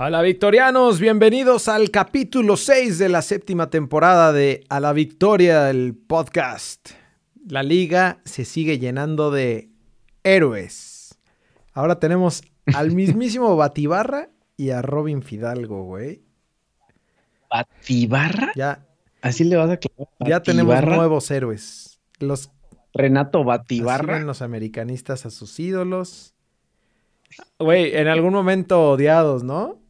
Hola victorianos, bienvenidos al capítulo 6 de la séptima temporada de A la Victoria, el podcast. La liga se sigue llenando de héroes. Ahora tenemos al mismísimo Batibarra y a Robin Fidalgo, güey. ¿Batibarra? Ya, Así le vas a clavar. ya tenemos nuevos héroes. Los Renato Batibarra. los americanistas a sus ídolos. Güey, en algún momento odiados, ¿no?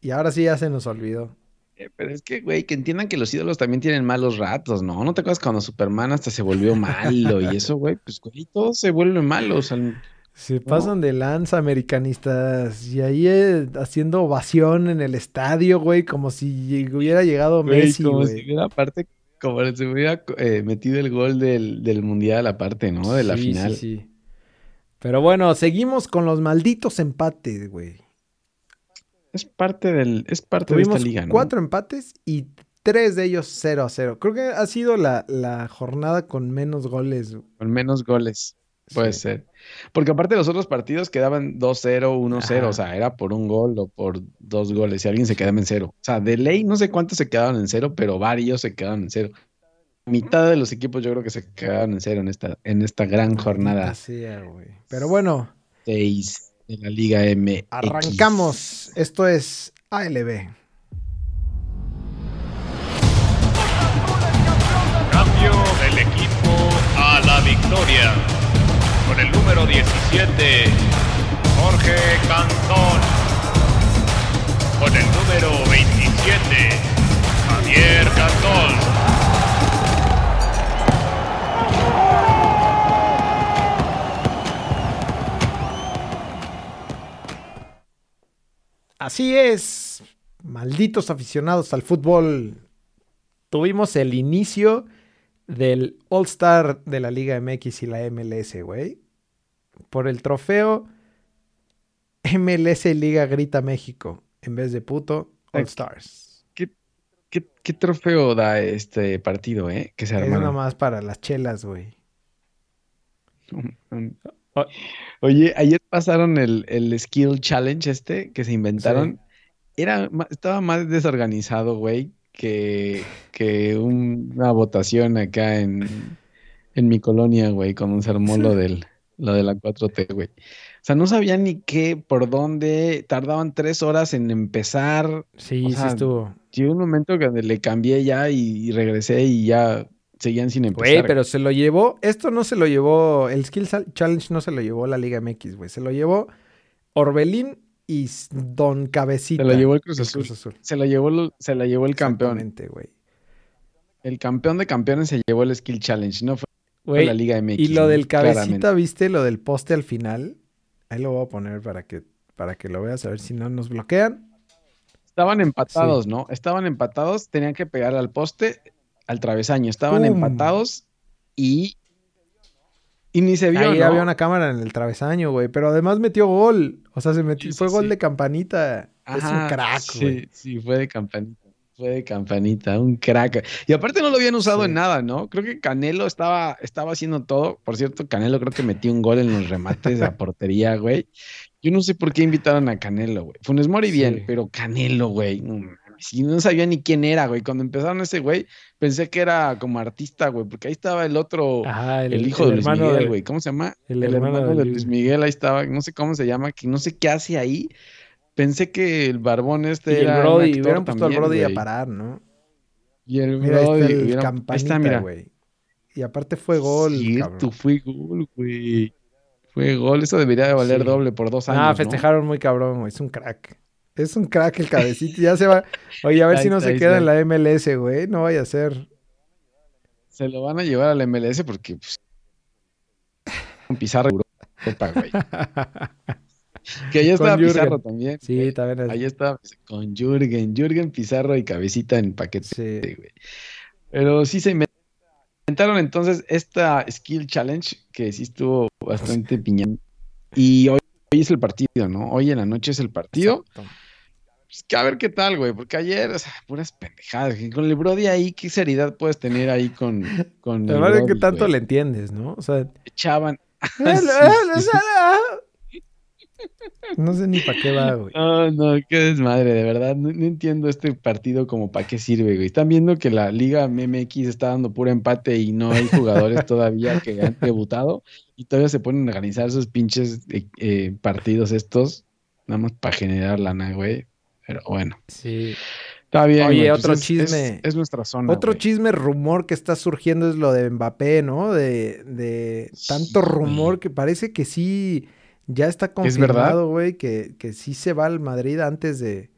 Y ahora sí ya se nos olvidó. Eh, Pero es que, güey, que entiendan que los ídolos también tienen malos ratos, ¿no? ¿No te acuerdas cuando Superman hasta se volvió malo y eso, güey? Pues, güey, todos se vuelven malos. al- Se pasan de lanza americanistas y ahí eh, haciendo ovación en el estadio, güey, como si hubiera llegado Güey, Messi, como güey. si hubiera aparte, como si hubiera eh, metido el gol del, del mundial aparte, ¿no? De la Sí, final. Sí, sí. Pero bueno, seguimos con los malditos empates, güey. Es parte del, es parte de esta liga, ¿no? cuatro empates y tres de ellos 0 a 0. Creo que ha sido la, la jornada con menos goles. Con menos goles. Puede Sí. ser. Porque aparte los otros partidos quedaban 2-0, 1-0, Ajá. o sea, era por un gol o por dos goles, si alguien se quedaba en cero. O sea, de ley no sé cuántos se quedaron en cero, pero varios se quedaron en cero. Mitad de los equipos yo creo que se quedaron en cero en esta, en esta gran jornada Maldita sea, güey. Pero bueno, 6 de la Liga MX. arrancamos. Esto es ALB. Cambio del equipo a la victoria. Con el número 17, Jorge Cantón. Con el número 27, Javier Cantón. Así es, malditos aficionados al fútbol. Tuvimos el inicio del All Star de la Liga MX y la MLS, güey. Por el trofeo MLS Liga Grita México. En vez de puto, All Stars. ¿Qué, qué, qué trofeo da este partido, eh? Que se Es armaron. nomás para las chelas, güey. Oh. Oye, ayer pasaron el, el Skill Challenge este que se inventaron. Era, estaba más desorganizado, güey, que, que un- una votación acá en, en mi colonia, güey, cuando se armó lo del, lo de la 4T, güey. O sea, no sabían ni qué, por dónde, tardaban tres horas en empezar. Sí, O sí estuvo. Llegó un momento que le cambié ya y, y regresé y ya seguían sin empezar. Güey, pero se lo llevó. Esto no se lo llevó. El Skill Sal- Challenge no se lo llevó la Liga MX, güey. Se lo llevó Orbelín y Don Cabecita. Se lo llevó el Cruz Azul. Cruz Azul. Se la llevó, se la llevó el campeón. Güey. El campeón de campeones se llevó el Skill Challenge, no fue Güey, la Liga MX. Y lo del cabecita, Claramente. ¿viste? Lo del poste al final. Ahí lo voy a poner para que, para que lo veas, a ver si no nos bloquean. Estaban empatados, ¿no? Estaban empatados, tenían que pegar al poste, al travesaño. Estaban ¡Pum! empatados y. Y ni se vio, Ahí ¿no? había una cámara en el travesaño, güey. Pero además metió gol. O sea, se metió, Sí, sí, fue gol sí. de campanita. es un crack, güey. Sí, fue de campanita. Fue de campanita, un crack. Y aparte no lo habían usado en nada, ¿no? Creo que Canelo estaba, estaba haciendo todo. Por cierto, Canelo creo que metió un gol en los remates a portería, güey. Yo no sé por qué invitaron a Canelo, güey. Funes Mori bien, pero Canelo, güey. No no sabía ni quién era, güey. Cuando empezaron ese güey, pensé que era como artista, güey, porque ahí estaba el otro, Ajá, el, hijo de Luis Miguel, güey. ¿Cómo se llama? el El, hermano hermano, de Luis- Miguel, ahí estaba, no sé cómo se llama, que no sé qué hace ahí. Pensé que el barbón este Y el era un Brody, actor hubieran puesto al Brody a parar, ¿no? Y el Mira, Brody, está el hubiera- ahí está, mira. güey. Y aparte fue gol, Cierto, cabrón. fue gol, güey. Fue gol, eso debería de valer Sí. doble por dos años, Ah, ¿no? festejaron muy cabrón, güey. Es un crack. Es un crack el cabecito. Ya se va. Oye, a ver Ahí si no está, se queda está. en la MLS, güey. No vaya a ser. Se lo van a llevar al MLS porque pues, con Pizarro Europa, güey. Que ahí Jürgen. Pizarro también. Sí, güey. también es. Ahí estaba con Jürgen, Jürgen Pizarro y cabecita en paquete, Sí. güey. Pero sí se inventaron entonces esta Skill Challenge que sí estuvo bastante piñón. Y hoy, hoy es el partido, ¿no? Hoy en la noche es el partido. Exacto. Pues, que a ver qué tal, güey, porque ayer, o sea, puras pendejadas. Con el Brody ahí, ¿qué seriedad puedes tener ahí con, con el de que Brody, tanto güey? le entiendes, ¿no? O sea. Echaban. "Eh, Sí, sí. No sé ni para qué va, güey. No, no, qué desmadre, de verdad. No, no entiendo este partido como para qué sirve, güey. Están viendo que la Liga MX está dando puro empate y no hay jugadores todavía que han debutado y todavía se ponen a organizar esos pinches eh, eh, partidos estos, nada más para generar lana, güey. Pero bueno, Sí. está bien. Oye, güey, pues otro es- chisme. Es, es nuestra zona. Otro güey. chisme, rumor que está surgiendo es lo de Mbappé, ¿no? De, de tanto Sí, rumor güey. que parece que sí ya está confirmado, güey, que, que sí se va al Madrid antes de,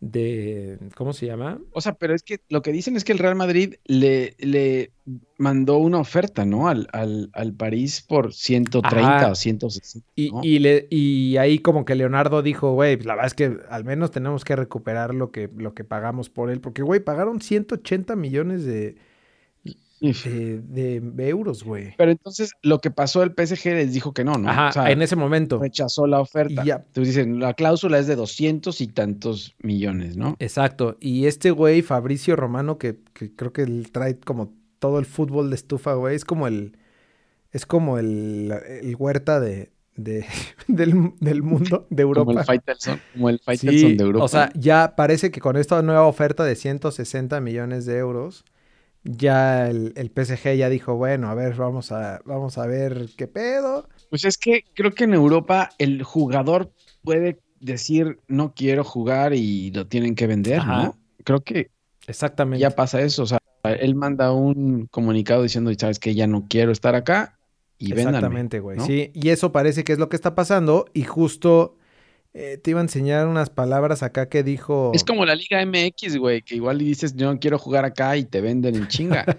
de, ¿cómo se llama? O sea, pero es que lo que dicen es que el Real Madrid le, le mandó una oferta, ¿no? Al, al, al París por 130 Ajá. o 160. Y, ¿no? y, le, y ahí como que Leonardo dijo, güey, pues la verdad es que al menos tenemos que recuperar lo que, lo que pagamos por él, porque, güey, pagaron 180 millones de, De, de euros, güey. Pero entonces lo que pasó el PSG les dijo que no, ¿no? Ajá, O sea, en ese momento. rechazó la oferta. Ya. Entonces dicen, la cláusula es de 200 y tantos millones, ¿no? Exacto. Y este güey, Fabricio Romano, que, que creo que él trae como todo el fútbol de estufa, güey, es como el. Es como el, el huerta de, de- del, del mundo, de Europa. Como el Faitelson, como el Faitelson Sí, de Europa. o sea, ya parece que con esta nueva oferta de 160 millones de euros, ya el, el PSG ya dijo, bueno, a ver, vamos a, vamos a ver qué pedo. Pues es que creo que en Europa el jugador puede decir no quiero jugar y lo tienen que vender, Ajá. ¿no? Creo que Exactamente. ya pasa eso. O sea, él manda un comunicado diciendo, sabes que ya no quiero estar acá y véndanme. Exactamente, güey. ¿no? Sí, y eso parece que es lo que está pasando. Y justo eh, te iba a enseñar unas palabras acá que dijo. Es como la Liga MX, güey, que igual dices yo no quiero jugar acá y te venden en chinga.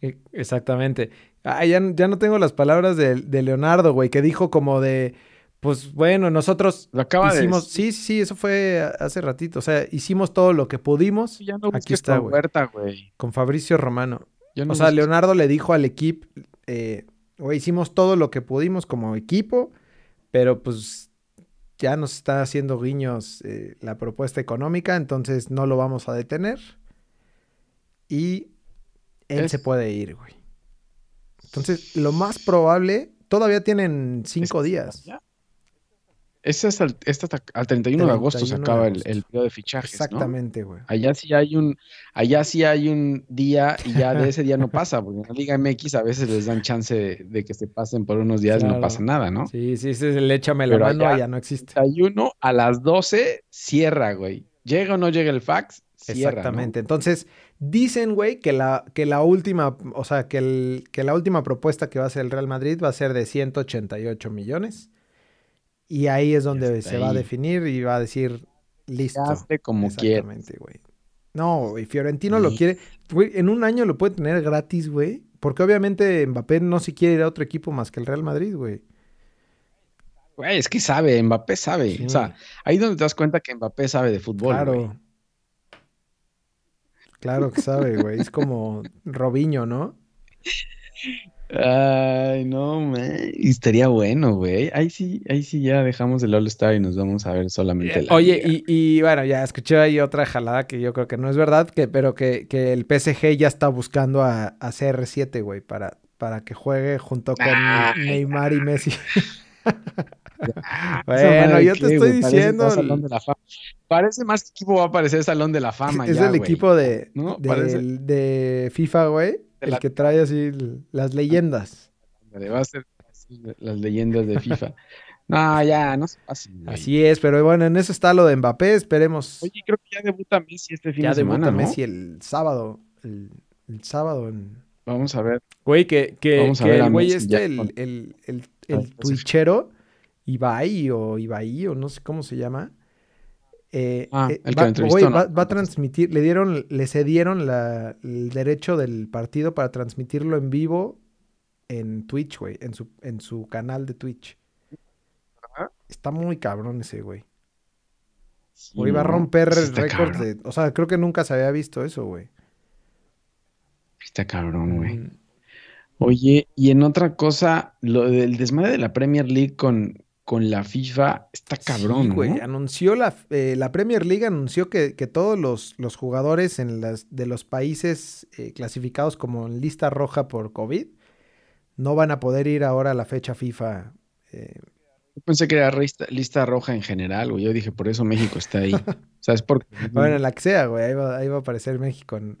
Eh, Exactamente. Ah, ya, ya no tengo las palabras de, de Leonardo, güey, que dijo como de. Pues bueno, nosotros Lo acaba hicimos. de Sí, sí, sí, eso fue hace ratito. O sea, hicimos todo lo que pudimos Ya no Aquí está, con güey. Huerta, güey. con Fabricio Romano. No O sea, Leonardo le dijo al equipo, eh, güey, hicimos todo lo que pudimos como equipo, pero pues ya nos está haciendo guiños eh, la propuesta económica, entonces no lo vamos a detener. Y él Es- se puede ir, güey. Entonces, lo más probable, todavía tienen cinco días. ¿Ya? Es al, este hasta- al 31 de agosto se 31 acaba el, agosto. el periodo de fichajes, ¿no? Exactamente, güey. Allá sí hay un, allá sí hay un día y ya de ese día no pasa, porque en la Liga MX a veces les dan chance de, de que se pasen por unos días y no pasa nada, ¿no? Sí, sí, ese es el échame la mano, allá- allá no existe. 31 a las 12 cierra, güey. Llega o no llega el fax, cierra, ¿no? Exactamente. Entonces, dicen, güey, que la, que la última, o sea, que, el, que la última propuesta que va a hacer el Real Madrid va a ser de 188 millones. Y ahí es donde está se va a definir y va a decir, listo. Hazle como. Exactamente, güey. No, güey, Fiorentino lo quiere. Güey, en un año lo puede tener gratis, güey. Porque obviamente Mbappé no se quiere ir a otro equipo más que el Real Madrid, güey. Güey, es que sabe, Mbappé sabe. Sí. O sea, ahí donde te das cuenta que Mbappé sabe de fútbol, claro. güey. Claro que sabe, güey. Es como Robinho, ¿no? Ay, no, man. Y Estaría bueno, güey. Ahí sí, ahí sí ya dejamos el All-Star y nos vamos a ver solamente la Oye, y, y bueno, ya escuché ahí otra jalada que yo creo que no es verdad, que, pero que, que el PSG ya está buscando a, a CR7, güey, para, para que juegue junto con Ay, Neymar y Messi. ¿Esa bueno, yo te qué, estoy diciendo. más Salón de la Fama. Parece más que equipo va a aparecer Salón de la Fama es ya, el equipo de, de FIFA, güey, el la- que trae así las leyendas. Va a ser las leyendas de FIFA. No, ya, no se pasen, güey. Así es, pero bueno, en eso está lo de Mbappé, esperemos. Oye, creo que ya debuta Messi este fin ya de semana, debuta ¿no? Messi el sábado, el, el sábado en... Vamos a ver. Güey, que, que, Vamos a ver el güey este, ya el, el, el, el pues, twitchero, Ibai o Ibai o no sé cómo se llama. Eh, Ah, eh, el que va, güey, ¿no? va, va a transmitir, le dieron, le cedieron la- el derecho del partido para transmitirlo en vivo en Twitch, güey, en su, en su canal de Twitch. Ajá. Está muy cabrón ese, güey. Sí, Güey, va a romper Sí récords de. O sea, creo que nunca se había visto eso, güey. Está cabrón, güey. Mm. Oye, y en otra cosa, lo del desmadre de la Premier League con, con la FIFA está cabrón, Sí, ¿no? güey. Anunció la, eh, la Premier League anunció que, que todos los, los jugadores en las, de los países eh, clasificados como en lista roja por COVID no van a poder ir ahora a la fecha FIFA. eh, Yo pensé que era lista, lista roja en general, güey. Yo dije, por eso México está ahí. ¿Sabes por qué? Bueno, en la que sea, güey. Ahí va, ahí va a aparecer México. En...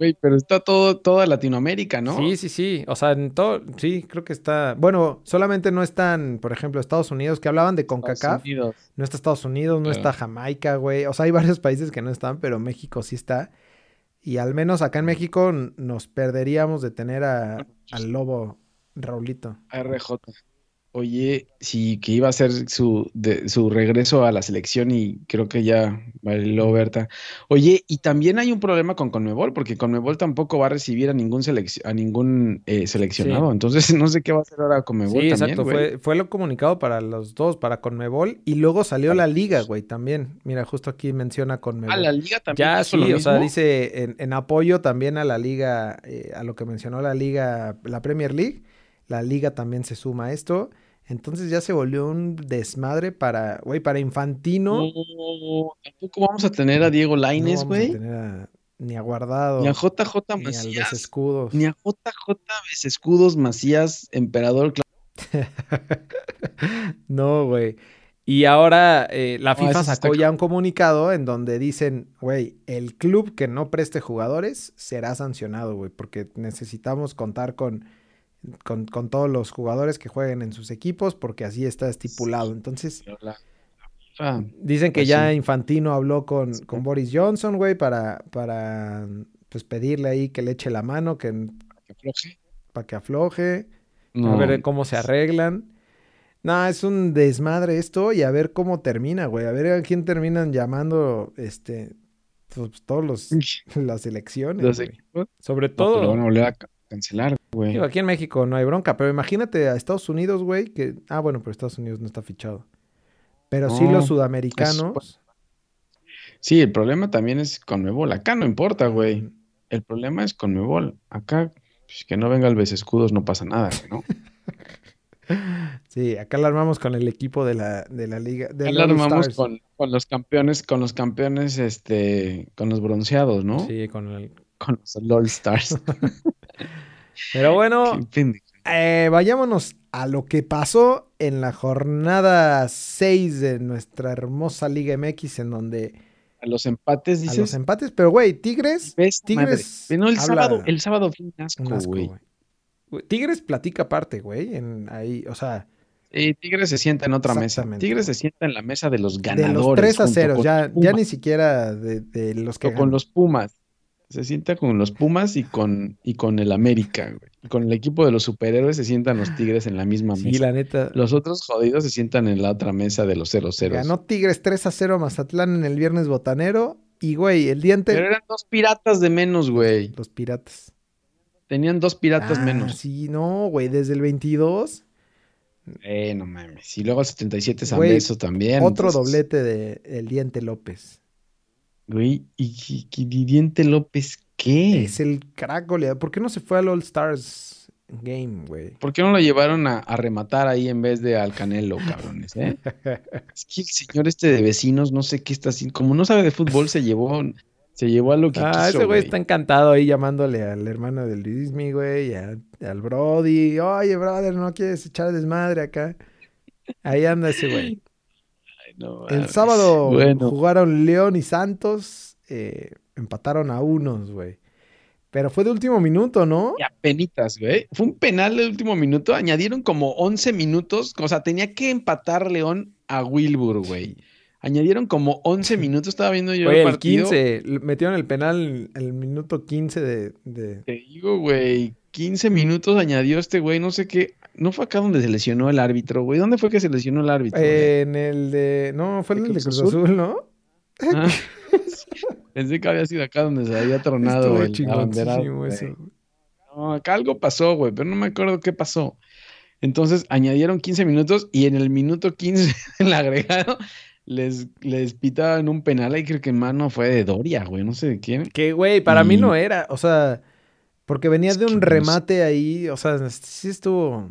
Güey, pero está todo, toda Latinoamérica, ¿no? Sí, sí, sí. O sea, en todo. Sí, creo que está. Bueno, solamente no están, por ejemplo, Estados Unidos, que hablaban de Estados CONCACAF. Unidos. No está Estados Unidos, no está Jamaica, güey. O sea, hay varios países que no están, pero México sí está. Y al menos acá en México nos perderíamos de tener a, al lobo Raulito. RJ. Oye, sí, que iba a ser su, de, su regreso a la selección y creo que ya bailó Berta. Oye, y también hay un problema con Conmebol, porque Conmebol tampoco va a recibir a ningún, selec- a ningún eh, seleccionado. Sí. Entonces, no sé qué va a hacer ahora Conmebol Sí, también, exacto. güey. Fue, fue lo comunicado para los dos, para Conmebol. Y luego salió la liga, güey, también. Mira, justo aquí menciona Conmebol. Ah, la liga también Ya sí, o sea, dice en, en apoyo también a la liga, eh, a lo que mencionó la liga, la Premier League, la liga también se suma a esto. Entonces ya se volvió un desmadre para, güey, para Infantino. No, tampoco vamos a tener a Diego no a güey. a- ni a Guardado, Ni a JJ ni al Macías. Escudos. Ni a JJ Escudos Macías, Emperador. No, güey. Y ahora eh, la No, FIFA sacó ya un comunicado en donde dicen, güey, el club que no preste jugadores será sancionado, güey, porque necesitamos contar con, con, con todos los jugadores que jueguen en sus equipos, porque así está estipulado. Entonces, dicen que Pues ya. Infantino habló con, con Boris Johnson, güey, para, para pues pedirle ahí que le eche la mano, que que afloje. para que afloje. No, A ver cómo se arreglan. No, es un desmadre esto y a ver cómo termina, güey. A ver a quién terminan llamando, este, pues, todos los, las elecciones, los. Sobre No, pero lo todo, van a volver a cancelar, güey. digo, aquí en México no hay bronca, pero imagínate a Estados Unidos, güey, que, ah, bueno, pero Estados Unidos no está fichado. Pero sí los sudamericanos. Sí, el problema también es Conmebol. Acá no importa, güey. El problema es Conmebol. Acá, pues, que no venga el escudos no pasa nada, güey, ¿no? Sí, acá la armamos con el equipo de la, de la liga. De Acá la armamos con, con los campeones, con los campeones, este, con los bronceados, ¿no? Sí, con el... Con los LOL Stars. Pero bueno. Eh, vayámonos a lo que pasó en la jornada 6 de nuestra hermosa Liga MX, en donde A los empates, a dices. los empates, pero güey, Tigres, Ves, Tigres. No, el habla- sábado, el sábado fue un asco, un asco, güey. güey. Güey, Tigres platica aparte, güey, en ahí, o sea, Tigres se sienta en otra mesa. Tigres se sienta en la mesa de los de ganadores. los 3 a junto 0, con ya, ya ni siquiera de, de los que con los Pumas. Se sienta con los Pumas y con, y con el América, güey. Y con el equipo de los superhéroes se sientan los Tigres en la misma Sí, mesa. la neta. Los otros jodidos se sientan en la otra mesa de los 0-0. Ganó Tigres 3 a 0 a Mazatlán en el viernes botanero. Y, güey, el diente. Pero eran dos piratas de menos, güey. Los piratas. Tenían dos piratas Ah, menos. Sí, no, güey, desde el 22. Eh, no mames. Y luego 77 San Beso también. Otro entonces, doblete de El Diente López. Güey, ¿y, y- López qué? Es el crack goleador. ¿Por qué no se fue al All Stars Game, güey? ¿Por qué no lo llevaron a, a rematar ahí en vez de al Canelo, cabrones, eh? Es que el señor este de vecinos, no sé qué está haciendo. Como no sabe de fútbol, se llevó, se llevó a lo que Ah, quiso, ese güey está encantado ahí llamándole al hermano del Luismi, güey, y a- al Brody. Oye, brother, ¿no quieres echar desmadre acá? Ahí anda ese güey. No El sábado Bueno, jugaron León y Santos. eh, empataron a unos, güey. Pero fue de último minuto, ¿no? y apenitas, güey. Fue un penal de último minuto. Añadieron como 11 minutos. O sea, tenía que empatar León a Wilbur, güey. Añadieron como 11 minutos. Estaba viendo yo Fue el el partido. 15. le- Metieron el penal el minuto 15 de... de- Te digo, güey, 15 minutos añadió este güey, no sé qué. No fue acá donde se lesionó el árbitro, güey. ¿Dónde fue que se lesionó el árbitro? en el de... No, fue ¿De en el de Cruz Cruz Azul? Azul, ¿no? Ah, Pensé que había sido acá donde se había tronado el güey. eso. No, acá algo pasó, güey, pero no me acuerdo qué pasó. Entonces añadieron 15 minutos y en el minuto 15 del agregado les, les pitaban un penal ahí, creo que en mano fue de Doria, güey, no sé de quién. Que, güey, para mí Y- no era. O sea, porque venía de un remate ahí. O sea, sí estuvo...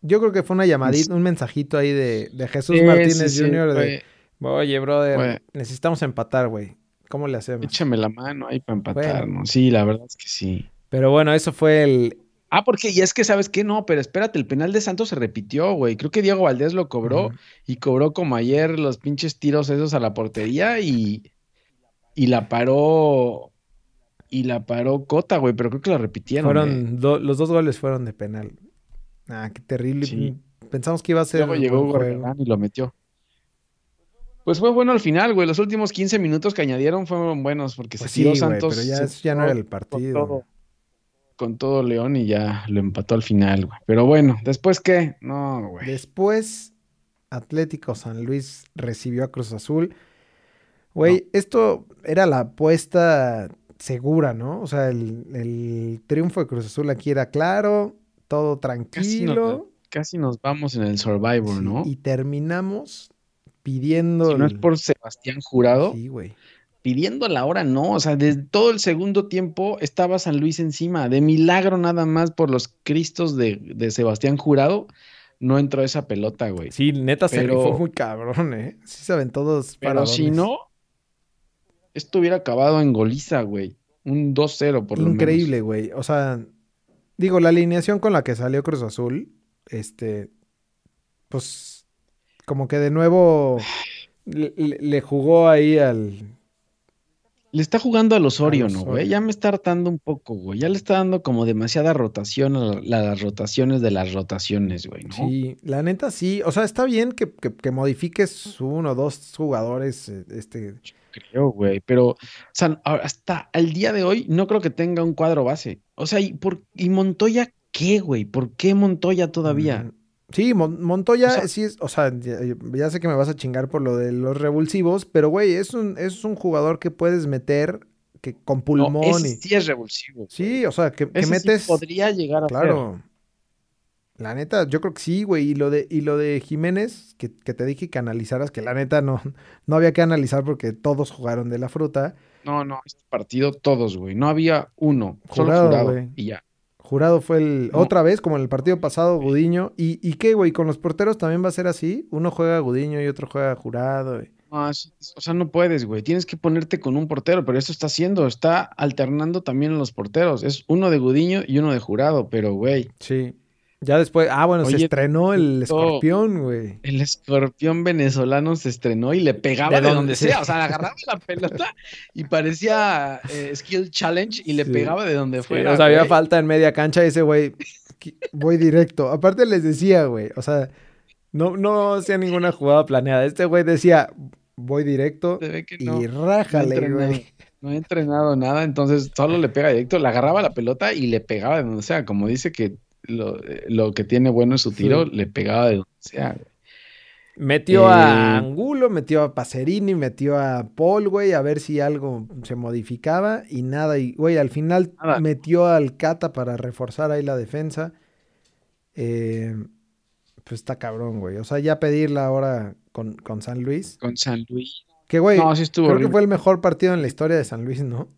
Yo creo que fue una llamadita, un mensajito ahí de, de Jesús Sí, Martínez sí, sí, Jr. de, oye, brother, necesitamos empatar, güey. ¿Cómo le hacemos? échame la mano ahí para empatar, Bueno. ¿no? Sí, la verdad es que sí. Pero bueno, eso fue el, Ah, porque, y es que, ¿sabes qué? No, pero espérate, el penal de Santos se repitió, güey. Creo que Diego Valdés lo cobró y cobró como ayer los pinches tiros esos a la portería y, y la paró, y la paró Cota, güey, pero creo que la repitieron. eh. Fueron do- los dos goles fueron de penal. Ah, qué terrible. Sí. Pensamos que iba a ser Luego llegó Hugo y lo metió. Pues fue bueno al final, güey. Los últimos 15 minutos que añadieron fueron buenos porque Pues se tiró sí, güey, Santos. pero ya, ya no era el con partido. todo, con todo León y ya lo empató al final, güey. Pero bueno, ¿después qué? No, güey. Después, Atlético San Luis recibió a Cruz Azul. Güey, esto era la apuesta segura, ¿no? O sea, el, el triunfo de Cruz Azul aquí era claro, todo Casi tranquilo. casi nos vamos en el Survivor, sí, ¿no? Y terminamos pidiendo. Si no es por Sebastián Jurado, Sí, güey. pidiendo la hora, no. O sea, desde todo el segundo tiempo estaba San Luis encima. De milagro nada más por los cristos de, de Sebastián Jurado, no entró esa pelota, güey. Sí, neta se Pero- rifó muy cabrón, ¿eh? Sí se ven todos Pero si no, esto hubiera acabado en goliza, güey. Un 2-0 por lo menos. Increíble, güey. O sea, digo, la alineación con la que salió Cruz Azul, este, pues, como que de nuevo le, jugó ahí al... Le está jugando al Osorio, Al ¿no, güey? Ya me está hartando un poco, güey. Ya le está dando como demasiada rotación a la- las rotaciones de las rotaciones, güey, ¿no? Sí, la neta sí. O sea, está bien que, que, que modifiques uno o dos jugadores, eh, este... Creo, güey. Pero, o sea, hasta el día de hoy no creo que tenga un cuadro base. O sea, ¿y, por, y Montoya qué, güey? ¿Por qué Montoya todavía? Sí, Mon- Montoya O sea- sí es, o sea, ya, ya sé que me vas a chingar por lo de los revulsivos, pero güey, es un, es un jugador que puedes meter que con No, pulmón ese y... sí es revulsivo. güey. Sí, o sea, que, que Ese sí metes... podría llegar a ser. La neta, yo creo que sí, güey. Y lo de, y lo de Jiménez, que, que te dije que analizaras, que la neta no, no había que analizar porque todos jugaron de la fruta. No, no, este partido todos, güey. No había uno, solo Jurado, güey. Y ya. Jurado fue el. No. Otra vez, como en el partido pasado, Gudiño. ¿Y, y qué, güey? ¿Con los porteros también va a ser así? Uno juega Gudiño y otro juega Jurado. y- No, es- o sea, no puedes, güey. Tienes que ponerte con un portero, pero eso está haciendo. Está alternando también los porteros. Es uno de Gudiño y uno de Jurado, pero, güey. Sí. Ya después. Ah, bueno, se estrenó el escorpión, güey. El escorpión venezolano se estrenó y le pegaba De de, donde sea. sea. O sea, agarraba la pelota y parecía eh, Skill Challenge y le Sí. pegaba de donde Sí, fuera. o sea, había falta en media cancha y ese güey, voy directo. Aparte les decía, güey, o sea, no, no hacía ninguna jugada planeada. Este güey decía, voy directo y no rájale, güey. No he entrenado nada, entonces solo le pega directo, le agarraba la pelota y le pegaba de donde sea. Como dice que lo, lo que tiene bueno es su tiro, Sí. le pegaba de donde sea. güey. Metió a Eh, Angulo, metió a Pacerini, metió a Paul, güey, a ver si algo se modificaba y nada. Y, güey, al final Nada. metió al Cata para reforzar ahí la defensa. Eh, pues está cabrón, güey. O sea, ya pedirla ahora con, con San Luis. Con San Luis. Que, güey, No, sí estuvo creo que fue el mejor partido en la historia de San Luis, ¿no?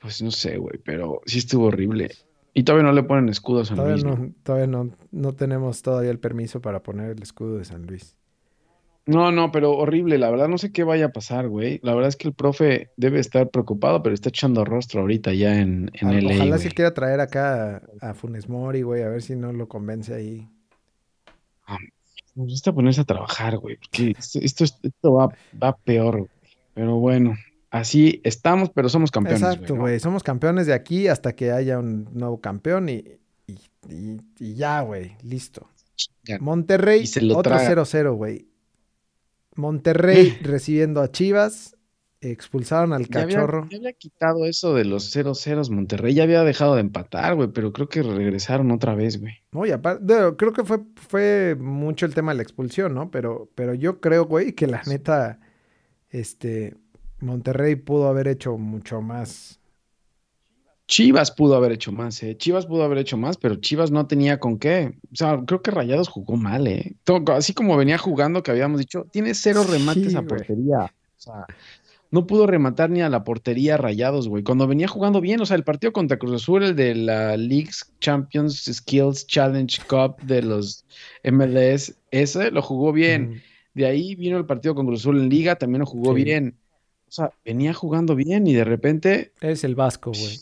Pues no sé, güey, pero sí estuvo horrible. Y todavía no le ponen escudo a San Todavía, Luis. ¿no? no, todavía no, no tenemos todavía el permiso para poner el escudo de San Luis. No, no, pero horrible, la verdad no sé qué vaya a pasar, güey. La verdad es que el profe debe estar preocupado, pero está echando rostro ahorita ya en, en A- LA, Ojalá güey. se quiera traer acá a, a Funes Mori, güey, a ver si no lo convence ahí. Nos gusta ponerse a trabajar, güey, porque esto, esto, es- esto va, va peor, güey. Pero bueno, así estamos, pero somos campeones, Exacto, ¿no? güey. Somos campeones de aquí hasta que haya un nuevo campeón y, y, y- y ya, güey. Listo. Ya. Monterrey, Y se lo otro traga. 0-0, güey. Monterrey recibiendo a Chivas. Expulsaron al Ya había, cachorro. ya había quitado eso de los 0-0 Monterrey, ya había dejado de empatar, güey, pero creo que regresaron otra vez, güey. No, y aparte, creo que fue, fue mucho el tema de la expulsión, ¿no? Pero, pero yo creo, güey, que la neta, este, Monterrey pudo haber hecho mucho más. Chivas pudo haber hecho más, ¿eh? Chivas pudo haber hecho más, pero Chivas no tenía con qué. O sea, creo que Rayados jugó mal, ¿eh? Así como venía jugando, que habíamos dicho, tiene cero remates Sí, a güey. portería. O sea, no pudo rematar ni a la portería Rayados, güey. Cuando venía jugando bien, o sea, el partido contra Cruz Azul, el de la Leagues Champions Skills Challenge Cup de los MLS, ese lo jugó bien. Mm, De ahí vino el partido con Cruz Azul en Liga, también lo jugó Sí. bien. O sea, venía jugando bien y de repente Es el Vasco, güey.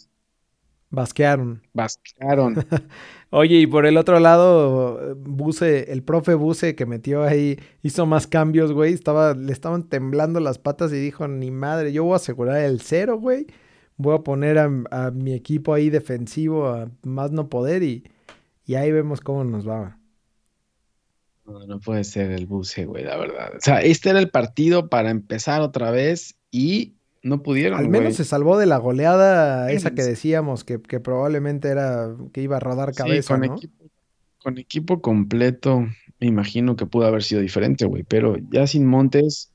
Basquearon. Basquearon. Oye, y por el otro lado, Buse, el profe Buse que metió ahí, hizo más cambios, güey. Estaba, le estaban temblando las patas y dijo, ni madre, yo voy a asegurar el cero, güey. Voy a poner a, a mi equipo ahí defensivo a más no poder y, y ahí vemos cómo nos va. No, no puede ser el Buse, güey, la verdad. O sea, este era el partido para empezar otra vez y no pudieron. Al menos güey. se salvó de la goleada esa que decíamos que, que probablemente era que iba a rodar Sí, cabeza, con ¿no? equipo, con equipo completo, me imagino que pudo haber sido diferente, güey. Pero ya sin Montes,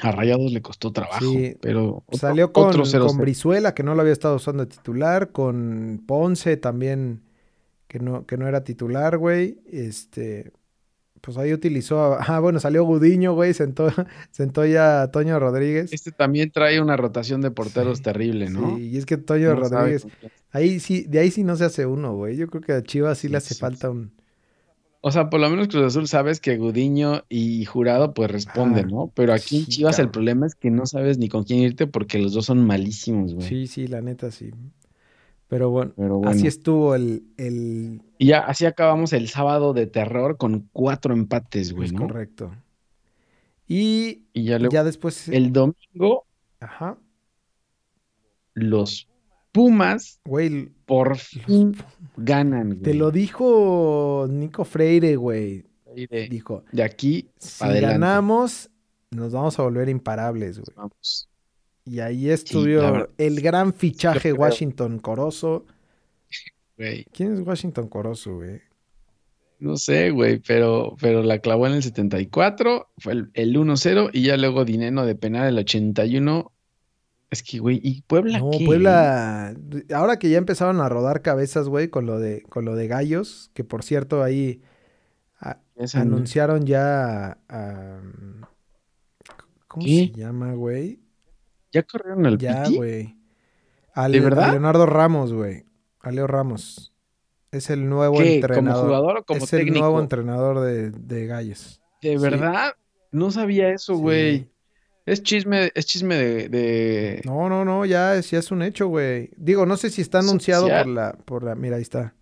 a Rayados le costó trabajo. Sí. Pero otro- Salió con, otro 0-0. con Brizuela, que no lo había estado usando de titular, con Ponce también, que no, que no era titular, güey. Este, pues ahí utilizó, a- ah, bueno, salió Gudiño, güey, sentó, sentó ya a Toño Rodríguez. Este también trae una rotación de porteros Sí, terrible, ¿no? Sí, y es que Toño No Rodríguez, ahí sí, de ahí sí no se hace uno, güey. Yo creo que a Chivas sí, Sí, le hace sí, falta un... O sea, por lo menos Cruz Azul sabes que Gudiño y Jurado pues responden, Ah, ¿no? Pero aquí en Chivas el problema es que no sabes ni con quién irte porque los dos son malísimos, güey. Sí, sí, la neta sí. Pero bueno, Pero bueno. así estuvo el, el... Y ya así acabamos el sábado de terror con cuatro empates, güey, es ¿no? correcto. Y Y ya luego ya después... el domingo Ajá. los Pumas Güey, por fin ganan, güey. te lo dijo Nico Freire, güey. De, Dijo, de aquí si adelante. ganamos, nos vamos a volver imparables, güey. vamos. Y ahí estuvo el gran fichaje. Washington Corozo. Güey, ¿Quién es Washington Corozo, güey? no sé, güey, pero, pero la clavó en el 74, fue el, el 1-0 y ya luego Dineno de penal el 81. Es que, güey, ¿y Puebla No, qué? Puebla. Ahora que ya empezaron a rodar cabezas, güey, con lo de, con lo de Gallos, que por cierto ahí a- anunciaron ya a- ¿Cómo ¿Qué? se llama, güey? ¿Ya corrieron al Ya, güey. ¿De a verdad? Leonardo Ramos, güey. A Leo Ramos. Es el nuevo ¿Qué? ¿Como entrenador. jugador o como es el nuevo entrenador de, de Gallos. ¿De Sí. verdad? No sabía eso, Sí. güey. Es chisme, es chisme de, de- No, no, no, ya es, ya es un hecho, güey. Digo, no sé si está Es anunciado por la, por la. Mira, ahí está.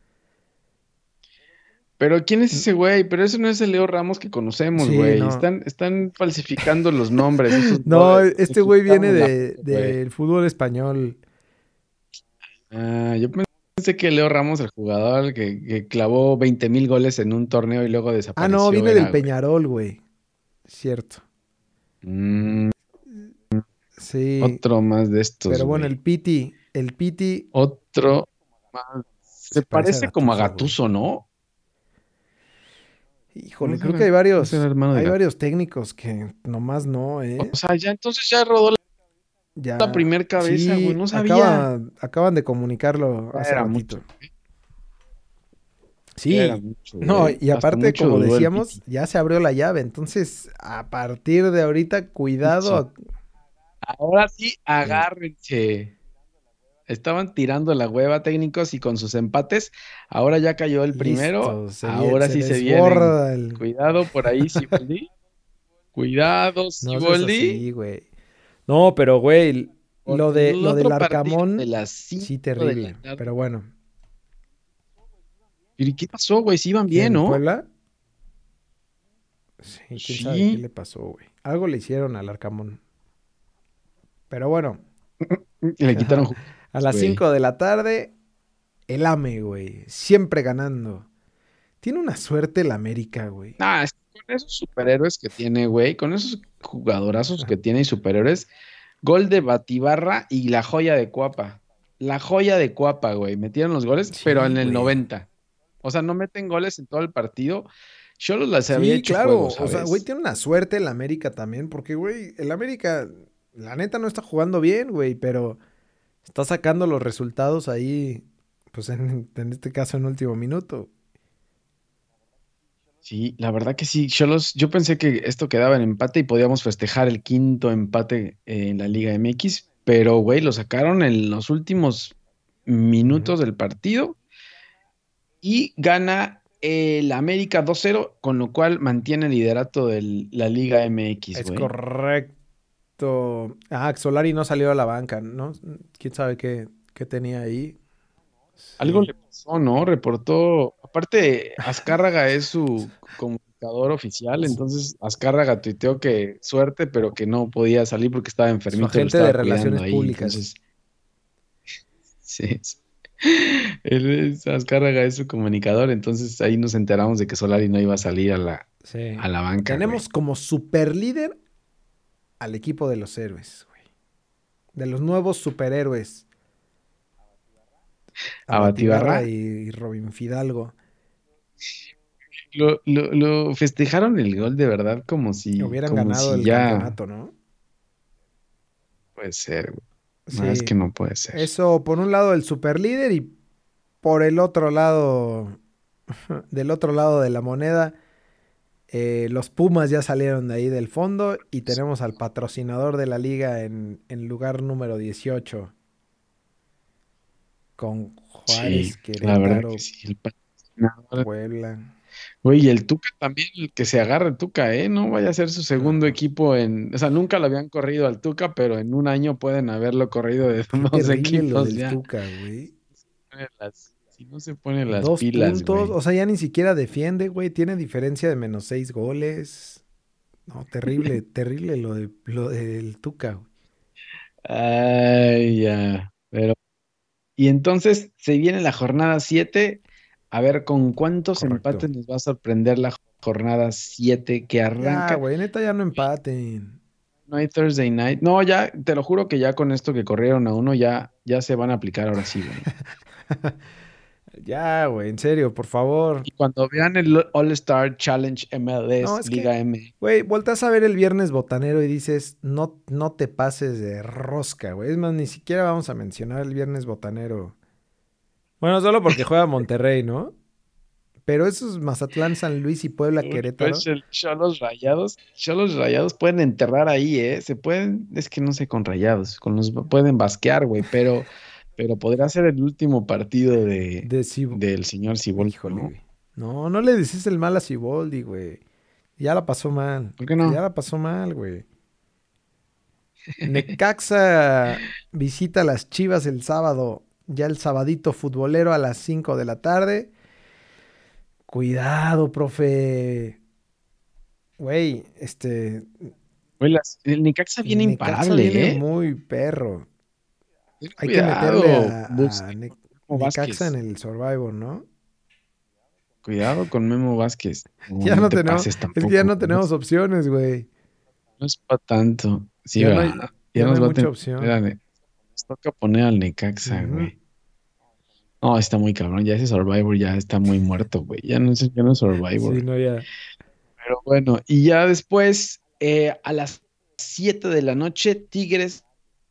Pero ¿quién es ese güey? Pero ese no es el Leo Ramos que conocemos, Sí, güey. no. Están, están falsificando los nombres. esos No, este güey viene Estamos de, del fútbol español. Ah, yo pensé que Leo Ramos, el jugador que, que clavó 20 mil goles en un torneo y luego Ah, desapareció. no, viene era, del. Peñarol, güey. Cierto. Mm, Sí. otro más de estos. Pero bueno, güey. el Piti, el Piti, Otro más. Se, parece, como a Gattuso, Gatuso, ¿no? Híjole, No creo que hay varios, hay varios técnicos que nomás no, ¿eh? O sea, ya entonces ya rodó la, Ya. la primer cabeza, Sí, güey. No sabía. acaba- acaban de comunicarlo hace era ratito. mucho. Sí, Ya era mucho, no, y aparte, mucho como decíamos, ya se abrió la llave. Entonces, a partir de ahorita, cuidado. Ahora sí, agárrense. Estaban tirando la hueva técnicos y con sus empates, ahora ya cayó el primero. Listo, ahora sí se viene. el- Cuidado por ahí, Siboldi. Cuidado, No Siboldi. güey. No, pero, güey, lo, de, lo del Arcamón, de las sí, de terrible. la tarde. Pero bueno. ¿Pero y qué pasó, güey? Sí iban bien, ¿En ¿no? Puebla? Sí, quién sabe Sí. qué le pasó, güey. Algo le hicieron al Arcamón. Pero bueno, Le quitaron. A las Güey. 5 de la tarde, el AME, güey. Siempre ganando. Tiene una suerte el América, güey. Es- con esos superhéroes que tiene, güey, con esos jugadorazos que tiene y superhéroes, gol de Batibarra y la joya de Cuapa. La joya de Cuapa, güey. Metieron los goles, Sí, pero en el güey. 90. O sea, no meten goles en todo el partido. Cholos las había Sí, hecho claro. juego, o sea, güey, tiene una suerte el América también, porque, güey, el América, la neta, no está jugando bien, güey, pero está sacando los resultados ahí, pues en, en este caso en último minuto. Sí, la verdad que sí. Cholos, yo pensé que esto quedaba en empate y podíamos festejar el quinto empate en la Liga MX, pero güey, lo sacaron en los últimos minutos del partido y gana el América 2-0, con lo cual mantiene el liderato de la Liga MX, Es correcto. Ah, Solari no salió a la banca, ¿no? ¿Quién sabe qué, qué tenía ahí? Algo le pasó, ¿no? Reportó. Aparte, Azcárraga es su comunicador oficial, entonces Azcárraga tuiteó que suerte, pero que no podía salir porque estaba enfermito. Su agente de relaciones ahí, públicas. entonces- Sí. Él es, Azcárraga es su comunicador, entonces ahí nos enteramos de que Solari no iba a salir a la, Sí. a la banca. Tenemos como super líder al equipo de los héroes, güey. De los nuevos superhéroes. A Batibarra. y, y Robin Fidalgo. Lo, lo- lo festejaron el gol de verdad como si, Hubieran como ganado si el ya campeonato, ¿no? puede ser, güey. No, es que no puede ser. Eso por un lado el super líder y por el otro lado, del otro lado de la moneda, eh, los Pumas ya salieron de ahí del fondo y tenemos al patrocinador de la liga en, en lugar número 18 con Juárez, Sí, la verdad Querétaro, que sí. el patrocinador. Puebla. Güey, y el Tuca también, el que se agarre el Tuca, ¿eh? No vaya a ser su segundo equipo en... O sea, nunca lo habían corrido al Tuca, pero en un año pueden haberlo corrido de dos terrible lo equipos del ya. Tuca, güey. Las- Si no se pone las Dos pilas, puntos, güey. o sea, ya ni siquiera defiende, güey. Tiene diferencia de menos seis goles. No, terrible, terrible lo, de, lo del Tuca, güey. Ay, ya. Pero... Y entonces se viene la jornada 7. A ver con cuántos Correcto. empates nos va a sorprender la jornada 7 que arranca. güey, neta ya no empaten. No hay Thursday night. No, ya, te lo juro que ya con esto que corrieron a uno, ya, ya se van a aplicar ahora sí, güey. Ya, güey, en serio, por favor. Y cuando vean el All-Star Challenge MLS No, es que- Liga M, Güey, volteas a ver el viernes botanero y dices, no, no te pases de rosca, güey. Es más, ni siquiera vamos a mencionar el viernes botanero. Bueno, solo porque juega Monterrey, ¿no? Pero esos Mazatlán, San Luis y Puebla, Querétaro. pues el Cholos Rayados, Cholos Rayados pueden enterrar ahí, ¿eh? Se pueden, es que no sé con Rayados, con los pueden basquear, güey, pero, pero podrá ser el último partido de, De Cib- del señor Siboldi, Híjole, ¿no? No, no le dices el mal a Ciboldi, güey. Ya la pasó mal. ¿Por qué no? Ya la pasó mal, güey. Necaxa visita a las Chivas el sábado. Ya el sabadito futbolero a las 5 de la tarde. Cuidado, profe. Güey, este. Güey, las- el Necaxa viene Necaxa imparable, viene ¿eh? muy perro. Hay Cuidado, que meterle a, Ne- Necaxa en el Survivor, ¿no? Cuidado con Memo Vázquez. Ya no te tenemos- Es que ya no tenemos opciones, güey. No es para tanto. Sí, Ya no hay- ya no nos hay va a mucha opción. Nos toca poner al Necaxa, güey. No, está muy cabrón. Ya ese Survivor ya está muy muerto, güey. Ya no es, ya no es Survivor. Sí, no, ya. Pero bueno, y ya después, eh, a las 7 de la noche, Tigres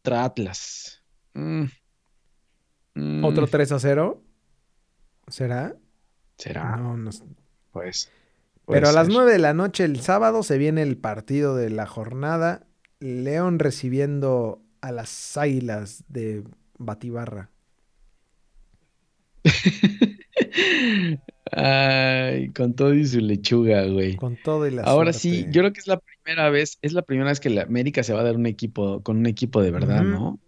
contra Atlas. Mm. Mm, ¿Otro 3 a 0? ¿Será? ¿Será? No, no. Pues. Pero a las ser. 9 de la noche el sábado se viene el partido de la jornada. León recibiendo a las Águilas de Batibarra. Ay, con todo y su lechuga, güey. Con todo y la Ahora sí, yo creo que es la primera vez, es la primera vez que la América se va a dar un equipo, con un equipo de verdad. ¿no?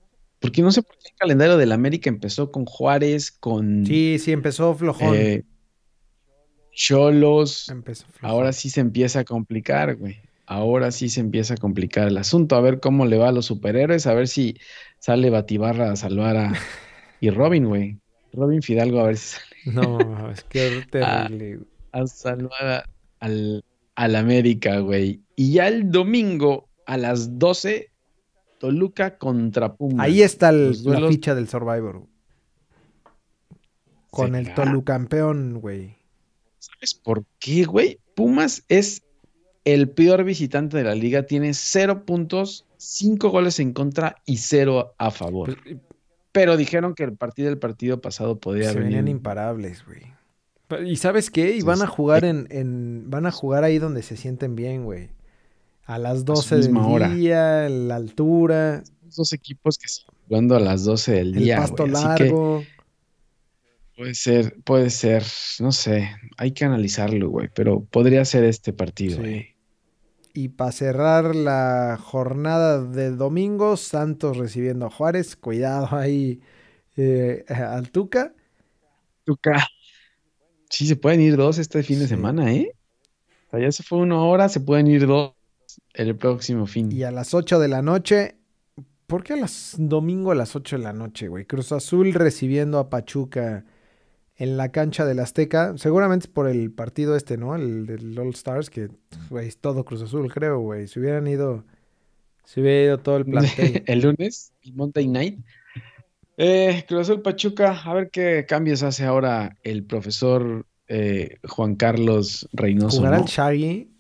Porque no sé por qué el calendario de la América empezó con Juárez, con Sí, sí, empezó flojón. eh, Cholos. empezó flojón. Ahora sí se empieza a complicar, güey. Ahora sí se empieza a complicar el asunto. A ver cómo le va a los superhéroes, a ver si sale Batibarra a salvar a. Y Robin, güey. Robin Fidalgo, a ver si sale No, es que terrible. güey. a salvar a- al, al América, güey. Y ya el domingo a las 12, Toluca contra Pumas. Ahí está el- la ficha del Survivor. Con el ¿Será? Tolucampeón, güey. ¿Sabes por qué, güey? Pumas es el peor visitante de la liga. Tiene cero puntos, cinco goles en contra y cero a favor. Pues, Pero dijeron que el partido del partido pasado podía Se venir. venían imparables, güey. ¿Y sabes qué? Y van a jugar en, en- van a jugar ahí donde se sienten bien, güey. A las 12 del misma hora. día, la altura, Dos equipos que están jugando a las 12 del el día, pasto güey. Así que largo. puede ser, puede ser, no sé, hay que analizarlo, güey, pero podría ser este partido, Sí. Y para cerrar la jornada de domingo, Santos recibiendo a Juárez. Cuidado ahí eh, al Tuca. Tuca. Sí, se pueden ir dos este fin de Sí. semana, ¿eh? O sea, ya se fue una hora, se pueden ir dos el próximo fin. Y a las 8 de la noche. ¿Por qué a las domingo a las 8 de la noche, güey? Cruz Azul recibiendo a Pachuca en la cancha del Azteca. Seguramente es por el partido este, ¿no? El del All Stars, que, güey, es todo Cruz Azul, creo, güey. Si hubieran ido. Si hubiera ido todo el plantel. el lunes, el Monday Night. Eh, Cruz Azul Pachuca, a ver qué cambios hace ahora el profesor eh, Juan Carlos Reynoso. Jugará ¿no? el Shaggy.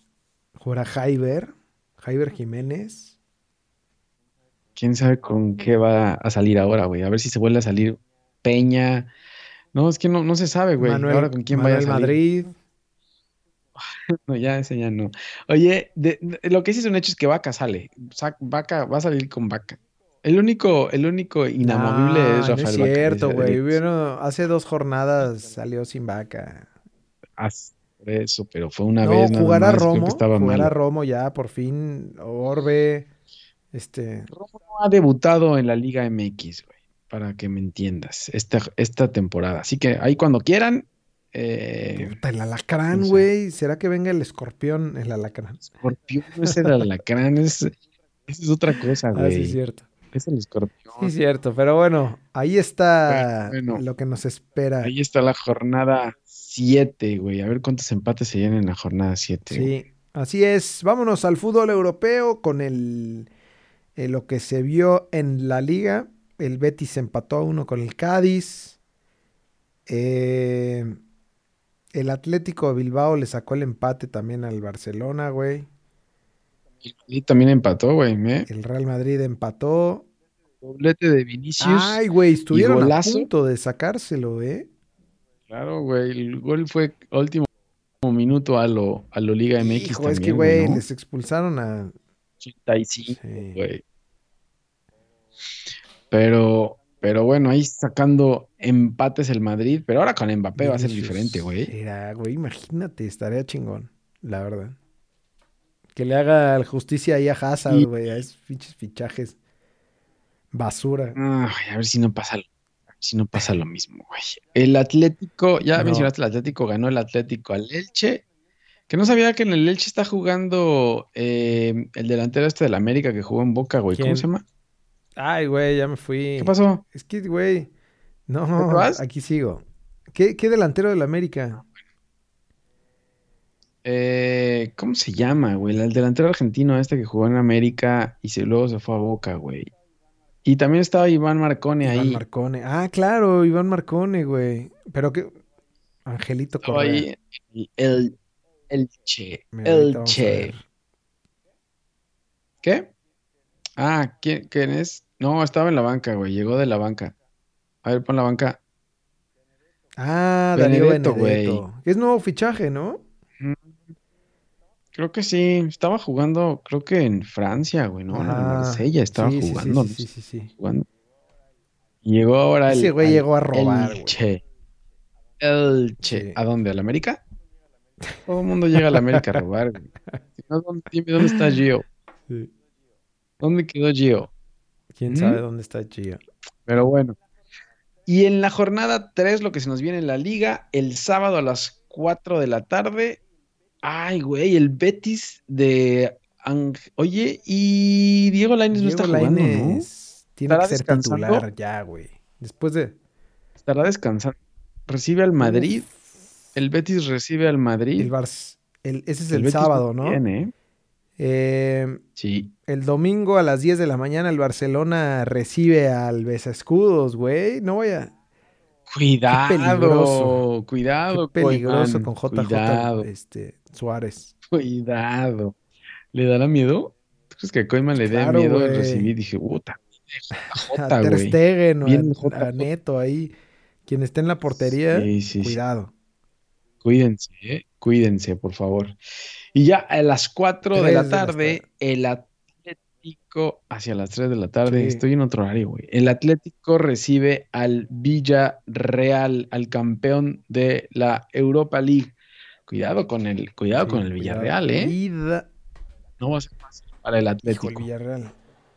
Jugará Jaiber. Jaiber Jiménez. ¿Quién sabe con qué va a salir ahora, güey? A ver si se vuelve a salir Peña. No, es que no, no se sabe, güey. Manuel, Ahora con quién vaya a Manuel salir. Madrid. No, ya ese ya no. Oye, de- de- lo que sí es un hecho es que Vaca sale. Sa- Vaca va a salir con Vaca. El único, el único inamovible es Rafael No es cierto, güey. Hace dos jornadas salió sin vaca. Ah, por eso, pero fue una No, vez nada más, creo que Romo. estaba Jugará malo. Romo ya, por fin. Orbe. Este. Romo no ha debutado en la Liga MX, güey, para que me entiendas, esta, esta temporada. Así que ahí cuando quieran, eh, Puta, el alacrán, no sé. güey. ¿Será que venga el escorpión? El alacrán. escorpión no es el alacrán, es, esa es otra cosa, Ah, sí, güey. es cierto. es el escorpión. Sí, es cierto. Pero bueno, ahí está Bueno, bueno. lo que nos espera. Ahí está la jornada 7, güey. A ver cuántos empates se llenan en la jornada 7. Sí, así es. Vámonos al fútbol europeo con el, eh, lo que se vio en la liga. El Betis empató a uno con el Cádiz. Eh, el Atlético de Bilbao le sacó el empate también al Barcelona, güey. Y también empató, güey. ¿eh? El Real Madrid empató. Doblete de Vinicius. Ay, güey, estuvieron a punto de sacárselo, ¿eh? Claro, güey. El gol fue último minuto a lo, a lo Liga MX Hijo, también, es que, güey, ¿no? les expulsaron a... 85, Sí. güey. Pero, pero bueno, ahí sacando empates el Madrid. Pero ahora con Mbappé va a ser diferente, güey. Era, güey, imagínate, estaría chingón, la verdad. Que le haga justicia ahí a Hazard, Y- güey, a esos fichajes. Basura. Ay, a ver si no pasa, lo- a ver si no pasa lo mismo, güey. El Atlético, ya No. mencionaste el Atlético, ganó el Atlético al Elche. Que no sabía que en el Elche está jugando eh, el delantero este del América que jugó en Boca, güey. ¿Cómo se llama? Ay, güey, ya me fui. ¿Qué pasó? Es que, güey, no, aquí sigo. ¿Qué, qué delantero del América? Eh, ¿cómo se llama, güey? El delantero argentino este que jugó en América y se, luego se fue a Boca, güey. Y también estaba Iván Marcone Iván ahí. Marcone. Ah, claro, Iván Marcone, güey. Pero que... Angelito Correa. ahí el, el. Mira, a Elche. ver. ¿Qué? Ah, ¿quién, quién es? No, estaba en la banca, güey. Llegó de la banca. A ver, pon la banca. Ah, Darío Benedetto. güey. Es nuevo fichaje, ¿no? Creo que sí. Estaba jugando, creo que en Francia, güey, ¿no? En. Marsella estaba Sí, sí, sí, jugando. sí, sí, sí, sí. jugando. Llegó ahora el. Ese güey llegó a robar, güey. Elche. Elche. ¿A dónde? ¿A la América? Todo el mundo llega a la América a robar, güey. Si no, ¿dónde, dime dónde está Gio. Sí. ¿Dónde quedó Gio? ¿Quién ¿Mm? sabe dónde está Gio? Pero bueno. Y en la jornada 3, lo que se nos viene en la liga, el sábado a las 4 de la tarde. Ay, güey, el Betis de. Ang- Oye, y Diego Lainez no está jugando, ¿no? Tiene ¿Estará que ser titular ya, güey. Después de... Estará descansando. Recibe al Madrid. El Betis recibe al Madrid. El el- ese es El sábado, ¿no? ¿eh? Eh, Sí. el domingo a las 10 de la mañana el Barcelona recibe al Besescudos, güey. No vaya... Cuidado, cuidado, Qué peligroso con JJ Cuidado, este, Suárez. cuidado. ¿Le dará miedo? ¿Tú crees que a Koeman le dé Claro, miedo el güey. recibir? Dije, puta, A Ter. Stegen o a, a Neto ahí. Quien esté en la portería, Sí, sí, sí. cuidado. Cuídense, ¿eh? Cuídense, por favor. Y ya a las 4 de la de la tarde, tarde. el Atlético, hacia las 3 de la tarde, Sí. estoy en otro horario, güey. El Atlético recibe al Villarreal, al campeón de la Europa League. Cuidado con el, cuidado con el cuidado. Villarreal, ¿eh? Vida- No va a ser fácil para el Hijo, el Atlético. Villarreal.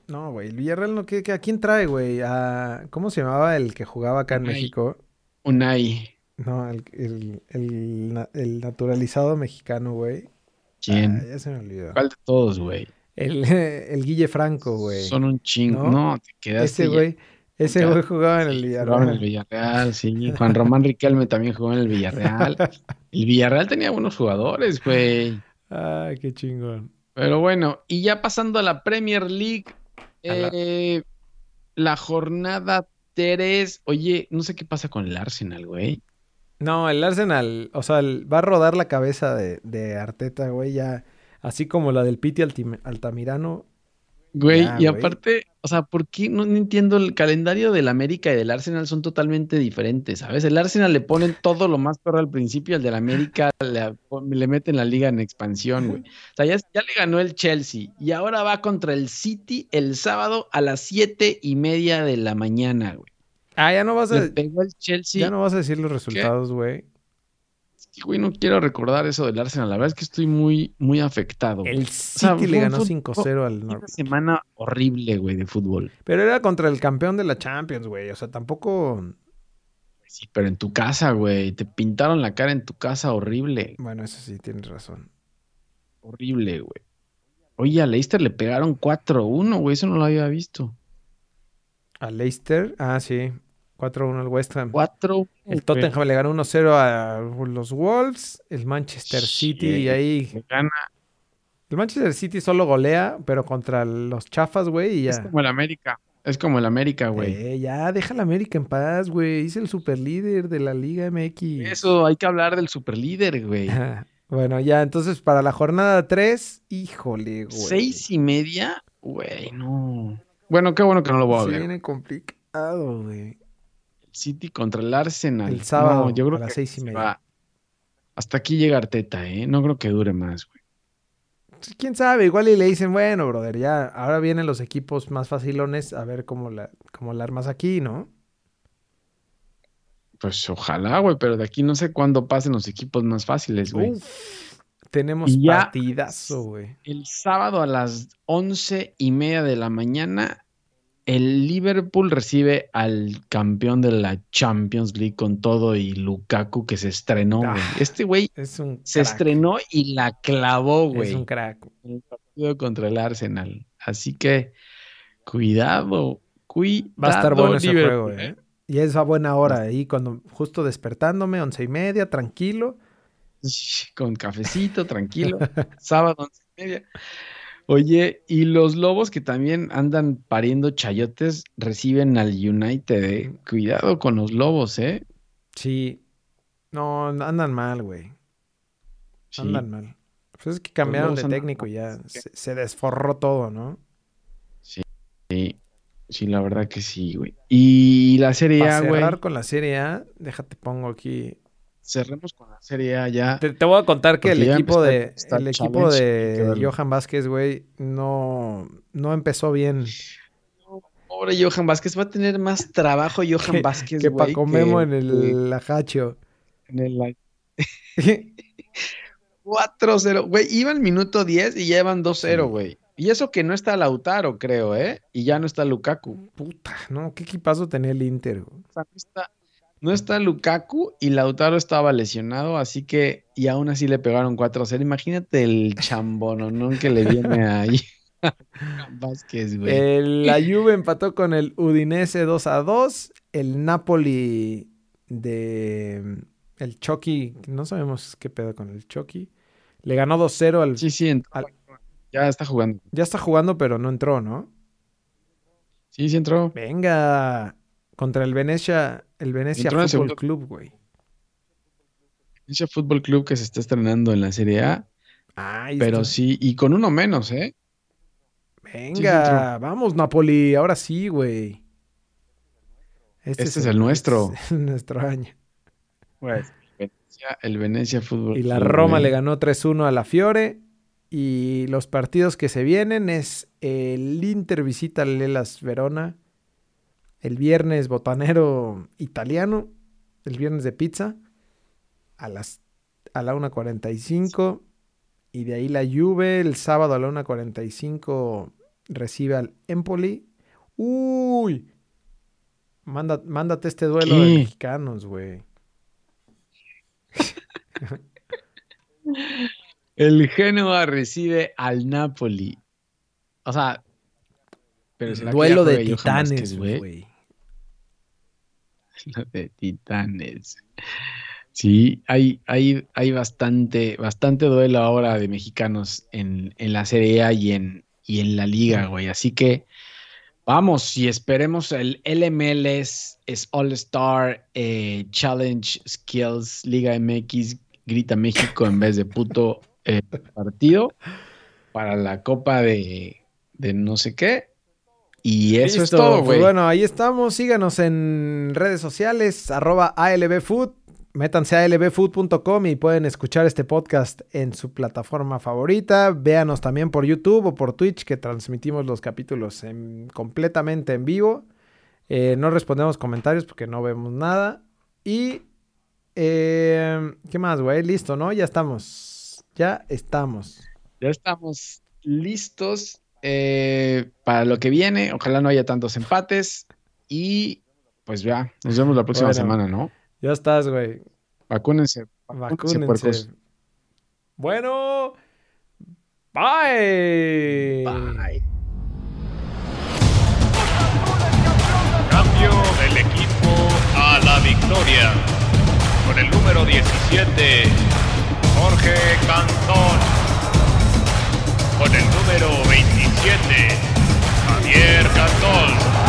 No, güey. El Villarreal no. ¿qué, qué- ¿A quién trae, güey? A- ¿Cómo se llamaba el que jugaba acá en Unai. México? Unai. No, el, el, el naturalizado mexicano, güey. ¿Quién? Ah, ya se me olvidó. ¿Cuál de todos, güey? El, el Guille Franco, güey. Son un chingo. ¿No? No, te quedaste. Ese güey, ese güey jugaba en el Villarreal. jugaba en el Villarreal, sí. Juan Román Riquelme también jugó en el Villarreal. El Villarreal tenía buenos jugadores, güey. Ay, qué chingón. Pero bueno, y ya pasando a la Premier League, la- eh, la jornada 3. Oye, no sé qué pasa con el Arsenal, güey. No, el Arsenal, o sea, el- va a rodar la cabeza de, de Arteta, güey, ya. Así como la del Piti Altim- Altamirano. Güey, Ya, y güey. aparte, o sea, ¿por qué no, no entiendo? El calendario del América y del Arsenal son totalmente diferentes, ¿sabes? El Arsenal le ponen todo lo más peor al principio, el del América le, le meten la liga en expansión, güey. O sea, ya, ya le ganó el Chelsea y ahora va contra el City el sábado a las siete y media de la mañana, güey. Ah, ya no vas a, Le pegó el Chelsea. ya no vas a decir los resultados, güey. Güey, no quiero recordar eso del Arsenal. La verdad es que estoy muy, muy afectado. güey. El City fue le ganó fútbol- 5-0 al Una Norwich. semana horrible, güey, de fútbol. Pero era contra el campeón de la Champions, güey. O sea, tampoco. Sí, pero en tu casa, güey. Te pintaron la cara en tu casa horrible. Bueno, eso sí, tienes razón. Horrible, güey. Oye, a Leicester le pegaron 4-1, güey. Eso no lo había visto. A Leicester, ah, sí. 4-1 al West Ham. 4 El Tottenham le ganó 1-0 a los Wolves. El Manchester City y ahí. Gana. El Manchester City solo golea, pero contra los chafas, güey, y Es ya. como el América. Es como el América, güey. Eh, ya, deja la América en paz, güey. Es el superlíder de la Liga MX. Eso, hay que hablar del superlíder, güey. Bueno, ya, entonces para la jornada 3, híjole, güey. Seis y media, güey, no. Bueno, qué bueno que no lo voy a Se ver. viene complicado, güey. City contra el Arsenal. El sábado, No, yo creo a las que seis y media. va. Hasta aquí llega Arteta, ¿eh? No creo que dure más, güey. ¿Quién sabe? Igual y le dicen, bueno, brother, ya, ahora vienen los equipos más facilones, a ver cómo la, cómo la armas aquí, ¿no? Pues ojalá, güey, pero de aquí no sé cuándo pasen los equipos más fáciles, güey. Uf, tenemos partidazo, güey. El sábado a las once y media de la mañana, el Liverpool recibe al campeón de la Champions League con todo y Lukaku que se estrenó, güey. Ah. Este güey Es un se estrenó y la clavó, Es güey. un crack. en el partido contra el Arsenal. Así que cuidado, cuidado. Va a estar bueno ese Liverpool, juego, ¿eh? Y es a buena hora, ahí cuando justo despertándome, once y media, tranquilo. Con cafecito, tranquilo. Sábado, once y media. Oye, y los lobos que también andan pariendo chayotes reciben al United, eh. Cuidado con los lobos, eh. Sí. No, andan mal, güey. Sí. Andan mal. Pues es que cambiaron de técnico ya se, se desforró todo, ¿no? Sí, sí, la verdad que sí, güey. Y la Serie A, güey. cerrar con la Serie A, déjate pongo aquí. Cerremos con la Serie A ya. Te, te voy a contar que el equipo de está el equipo de. Johan Vázquez, güey, no, no empezó bien. Pobre Johan Vázquez, va a tener más trabajo Johan Que- Vázquez, Que güey. Paco Memo que- en el Ajacho. en el 4-0. Güey, iba al minuto 10 y ya iban 2-0, Sí. güey. Y eso que no está Lautaro, creo, ¿eh? Y ya no está Lukaku. Puta, no, qué equipazo tenía el Inter. güey. O sea, no está, no está Lukaku y Lautaro estaba lesionado, así que, y aún así le pegaron 4-0. Imagínate el chambononón que le viene ahí Vázquez, güey. El- la Juve empató con el Udinese 2 a 2. El Napoli de el Chucky, no sabemos qué pedo con el Chucky. Le ganó 2-0 al sí, sí, entró. al- ya está jugando. ya está jugando, pero no entró, ¿no? Sí, sí entró. Venga, contra el Venecia, el Venecia el Fútbol segundo- Club, güey. Ese Fútbol Club que se está estrenando en la Serie A, pero está. sí, y con uno menos, ¿eh? Venga, vamos Napoli, ahora sí, güey. Este es el nuestro. este es nuestro año. Pues, Venecia- el Venecia Fútbol Y la Club, Roma güey. le ganó 3-1 a la Fiore. Y los partidos que se vienen es el Inter visita al Lelas Verona. El viernes botanero italiano. El viernes de pizza. A las a la 1.45. Y de ahí la Juve. El sábado a la 1.45 recibe al Empoli. Uy. Manda- mándate este duelo de ¿Qué? mexicanos, güey. El Genoa recibe al Napoli. O sea, pero ¿será que Duelo de titanes, güey? Lo de titanes. Sí, hay, hay, hay bastante, bastante duelo ahora de mexicanos en, en la Serie A y en, y en la liga, güey. Así que vamos y esperemos el LMLS es All Star eh, Challenge Skills Liga MX Grita México en vez de puto eh, partido para la Copa de, de no sé qué. Y eso es todo, pues güey. bueno, ahí estamos. Síganos en redes sociales, arroba ALBFood. Métanse a albfood.com y pueden escuchar este podcast en su plataforma favorita. Véanos también por YouTube o por Twitch, que transmitimos los capítulos en- completamente en vivo. Eh, no respondemos comentarios porque no vemos nada. Y. eh, ¿Qué más, güey? Listo, ¿no? Ya estamos. Ya estamos. Ya estamos listos eh, para lo que viene. Ojalá no haya tantos empates. Y pues ya, nos vemos la próxima Bueno. semana, ¿no? Ya estás, güey. Vacúnense. Vacúnense, Vacúnense. puercos. Bueno. Bye. Bye. Cambio del equipo a la victoria. Con el número 17, Jorge Cantón. Con el número 27, Javier Cantón.